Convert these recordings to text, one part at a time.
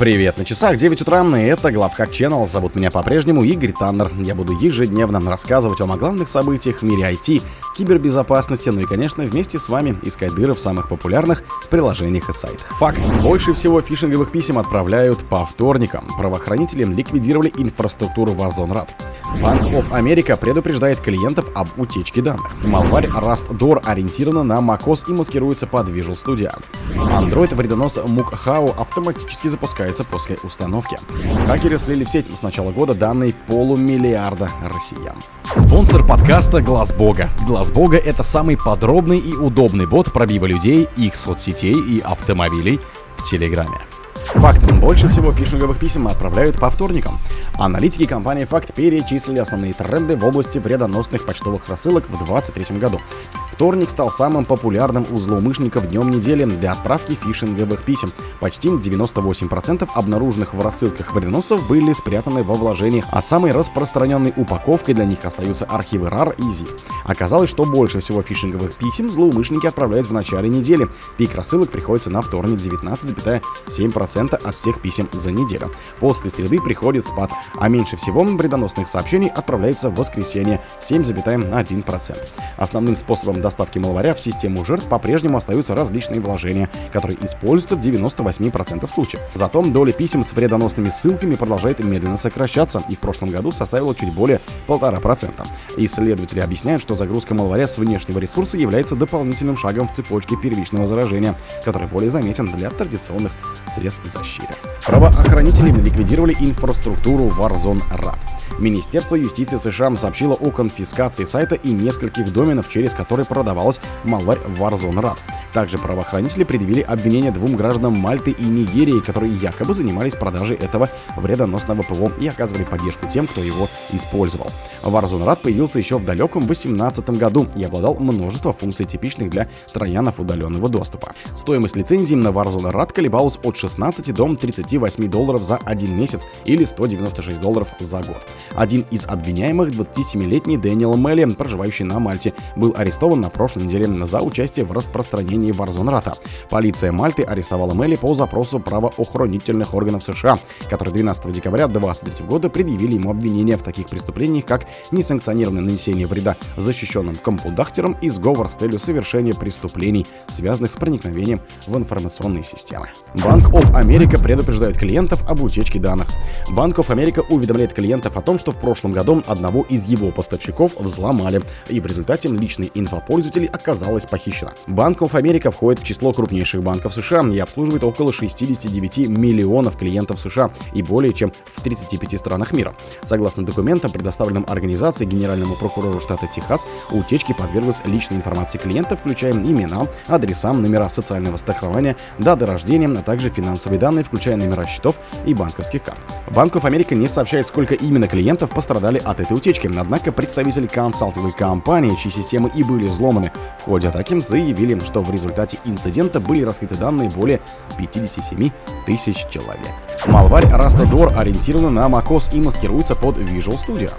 Привет, на часах 9 утра, и это Главхак Channel. Зовут меня по-прежнему Игорь Таннер. Я буду ежедневно рассказывать вам о главных событиях в мире IT, кибербезопасности, ну и, конечно, вместе с вами искать дыры в самых популярных приложениях и сайтах. Факт. Больше всего фишинговых писем отправляют по вторникам. Правоохранители ликвидировали инфраструктуру Warzone RAD. Банк of America предупреждает клиентов об утечке данных. Малварь Rust ориентирована на macOS и маскируется под Visual Studio. Android вредонос Mukhow автоматически запускает появляется после установки. Хакеры слили в сеть с начала года данные полумиллиарда россиян. Спонсор подкаста Глаз Бога. Глаз Бога это самый подробный и удобный бот пробива людей, их соцсетей и автомобилей в Телеграме. Факт. Больше всего фишинговых писем отправляют по вторникам. Аналитики компании Факт перечислили основные тренды в области вредоносных почтовых рассылок в 2023 году. Вторник стал самым популярным у злоумышленников днем недели для отправки фишинговых писем. Почти 98% обнаруженных в рассылках вредоносов были спрятаны во вложениях, а самой распространенной упаковкой для них остаются архивы RAR и ZIP. Оказалось, что больше всего фишинговых писем злоумышленники отправляют в начале недели. Пик рассылок приходится на вторник 19,7% от всех писем за неделю. После среды приходит спад, а меньше всего вредоносных сообщений отправляется в воскресенье 7,1%. Основным способом доставки малваря в систему жертв по-прежнему остаются различные вложения, которые используются в 98% случаев. Зато доля писем с вредоносными ссылками продолжает медленно сокращаться и в прошлом году составила чуть более 1,5%. Исследователи объясняют, что загрузка малваря с внешнего ресурса является дополнительным шагом в цепочке первичного заражения, который более заметен для традиционных средств защиты. Правоохранители ликвидировали инфраструктуру Warzone RAD. Министерство юстиции США сообщило о конфискации сайта и нескольких доменов, через которые продавалась малварь Warzone RAD. Также правоохранители предъявили обвинения двум гражданам Мальты и Нигерии, которые якобы занимались продажей этого вредоносного ПВО и оказывали поддержку тем, кто его использовал. Warzone RAD появился еще в далеком 2018 году и обладал множеством функций, типичных для троянов удаленного доступа. Стоимость лицензии на Warzone RAD колебалась от 16 до 38 долларов за один месяц или 196 долларов за год. Один из обвиняемых, 27-летний Дэниел Мелли, проживающий на Мальте, был арестован на прошлой неделе за участие в распространении Warzone Рата. Полиция Мальты арестовала Мелли по запросу правоохранительных органов США, которые 12 декабря 2023 года предъявили ему обвинения в таких преступлениях, как несанкционированное нанесение вреда защищенным компудахтерам и сговор с целью совершения преступлений, связанных с проникновением в информационные системы. Банк of America предупреждает клиентов об утечке данных. Банк of America уведомляет клиентов о том, что в прошлом году одного из его поставщиков взломали, и в результате личной инфа пользователей оказалась похищена. Банк of America входит в число крупнейших банков США и обслуживает около 69 миллионов клиентов США и более чем в 35 странах мира. Согласно документам, предоставленным организацией Генеральному прокурору штата Техас, утечке подверглась личной информации клиентов, включая имена, адреса, номера социального страхования, даты рождения, а также финансовые данные, включая номера счетов и банковских карт. Банк of America не сообщает, сколько именно клиентов пострадали от этой утечки, однако представители консалтинговой компании, чьи системы и были взломаны в ходе атаки, заявили, что в результате инцидента были раскрыты данные более 57 тысяч человек. Малварь Rastador ориентирована на macOS и маскируется под Visual Studio.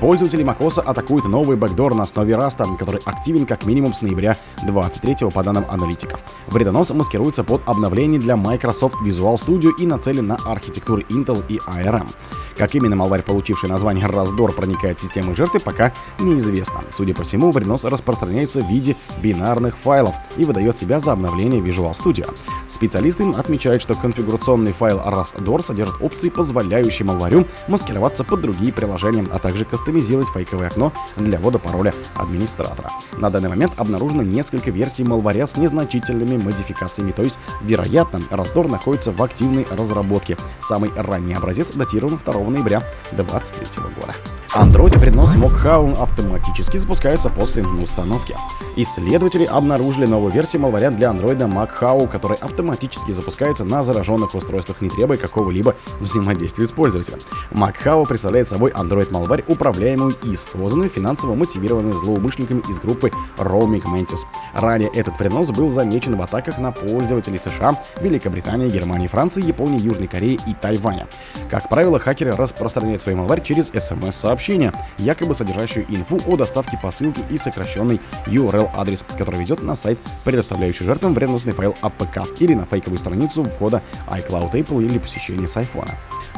Пользователи macOS атакуют новый бэкдор на основе Rust, который активен как минимум с ноября 23 по данным аналитиков. Вредонос маскируется под обновление для Microsoft Visual Studio и нацелен на архитектуры Intel и ARM. Как именно малварь, получивший название раздор, проникает в систему жертвы, пока неизвестно. Судя по всему, вредонос распространяется в виде бинарных файлов и выдает себя за обновление Visual Studio. Специалисты отмечают, что конфигурационный файл rustdor содержит опции, позволяющие малварю маскироваться под другие приложения, а также кастомизировать фейковое окно для ввода пароля администратора. На данный момент обнаружено несколько версий малваря с незначительными модификациями, то есть, вероятно, раздор находится в активной разработке. Самый ранний образец датирован 2 ноября 2023 года. Android вредонос Mockhound автоматически запускаются после установки. Исследователи обнаружили новую версию малваря для Android Mockhound, который автоматически запускается на зараженных устройствах, не требуя какого-либо взаимодействия с пользователем. Mockhound представляет собой Android малварь, управляющий управляемую и созданную финансово мотивированными злоумышленниками из группы Roaming Mantis. Ранее этот вредонос был замечен в атаках на пользователей США, Великобритании, Германии, Франции, Японии, Южной Кореи и Тайваня. Как правило, хакеры распространяют свои малварь через смс-сообщения, якобы содержащую инфу о доставке посылки и сокращенный URL-адрес, который ведет на сайт, предоставляющий жертвам вредоносный файл APK или на фейковую страницу входа iCloud Apple или посещения с iPhone.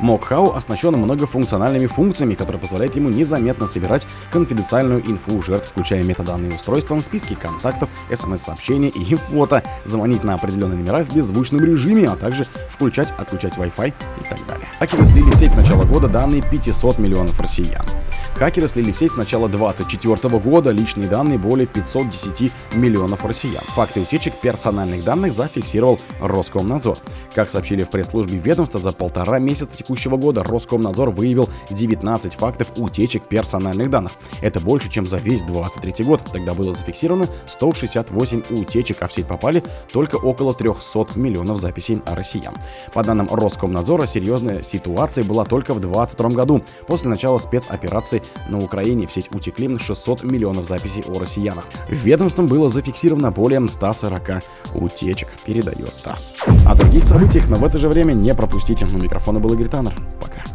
Мокхау оснащен многофункциональными функциями, которые позволяют ему незаметно собирать конфиденциальную инфу жертв, включая метаданные устройства, списки контактов, смс-сообщения и фото, звонить на определенные номера в беззвучном режиме, а также включать, отключать Wi-Fi и так далее. Хакеры слили в сеть с начала года данные 500 миллионов россиян. Хакеры слили в сеть с начала 2024 года личные данные более 510 миллионов россиян. Факты утечек персональных данных зафиксировал Роскомнадзор. Как сообщили в пресс-службе ведомства, за полтора месяца текущего года Роскомнадзор выявил 19 фактов утечек персональных данных. Это больше, чем за весь 2023 год. Тогда было зафиксировано 168 утечек, а в сеть попали только около 300 миллионов записей о россиян. По данным Роскомнадзора, серьезная ситуация была только в 2022 году. После начала спецоперации на Украине в сеть утекли 600 миллионов записей о россиянах. Ведомством было зафиксировано более 140 утечек, передает ТАСС. О других событиях, но в это же время не пропустите. У микрофона был Игорь Таннер. Пока.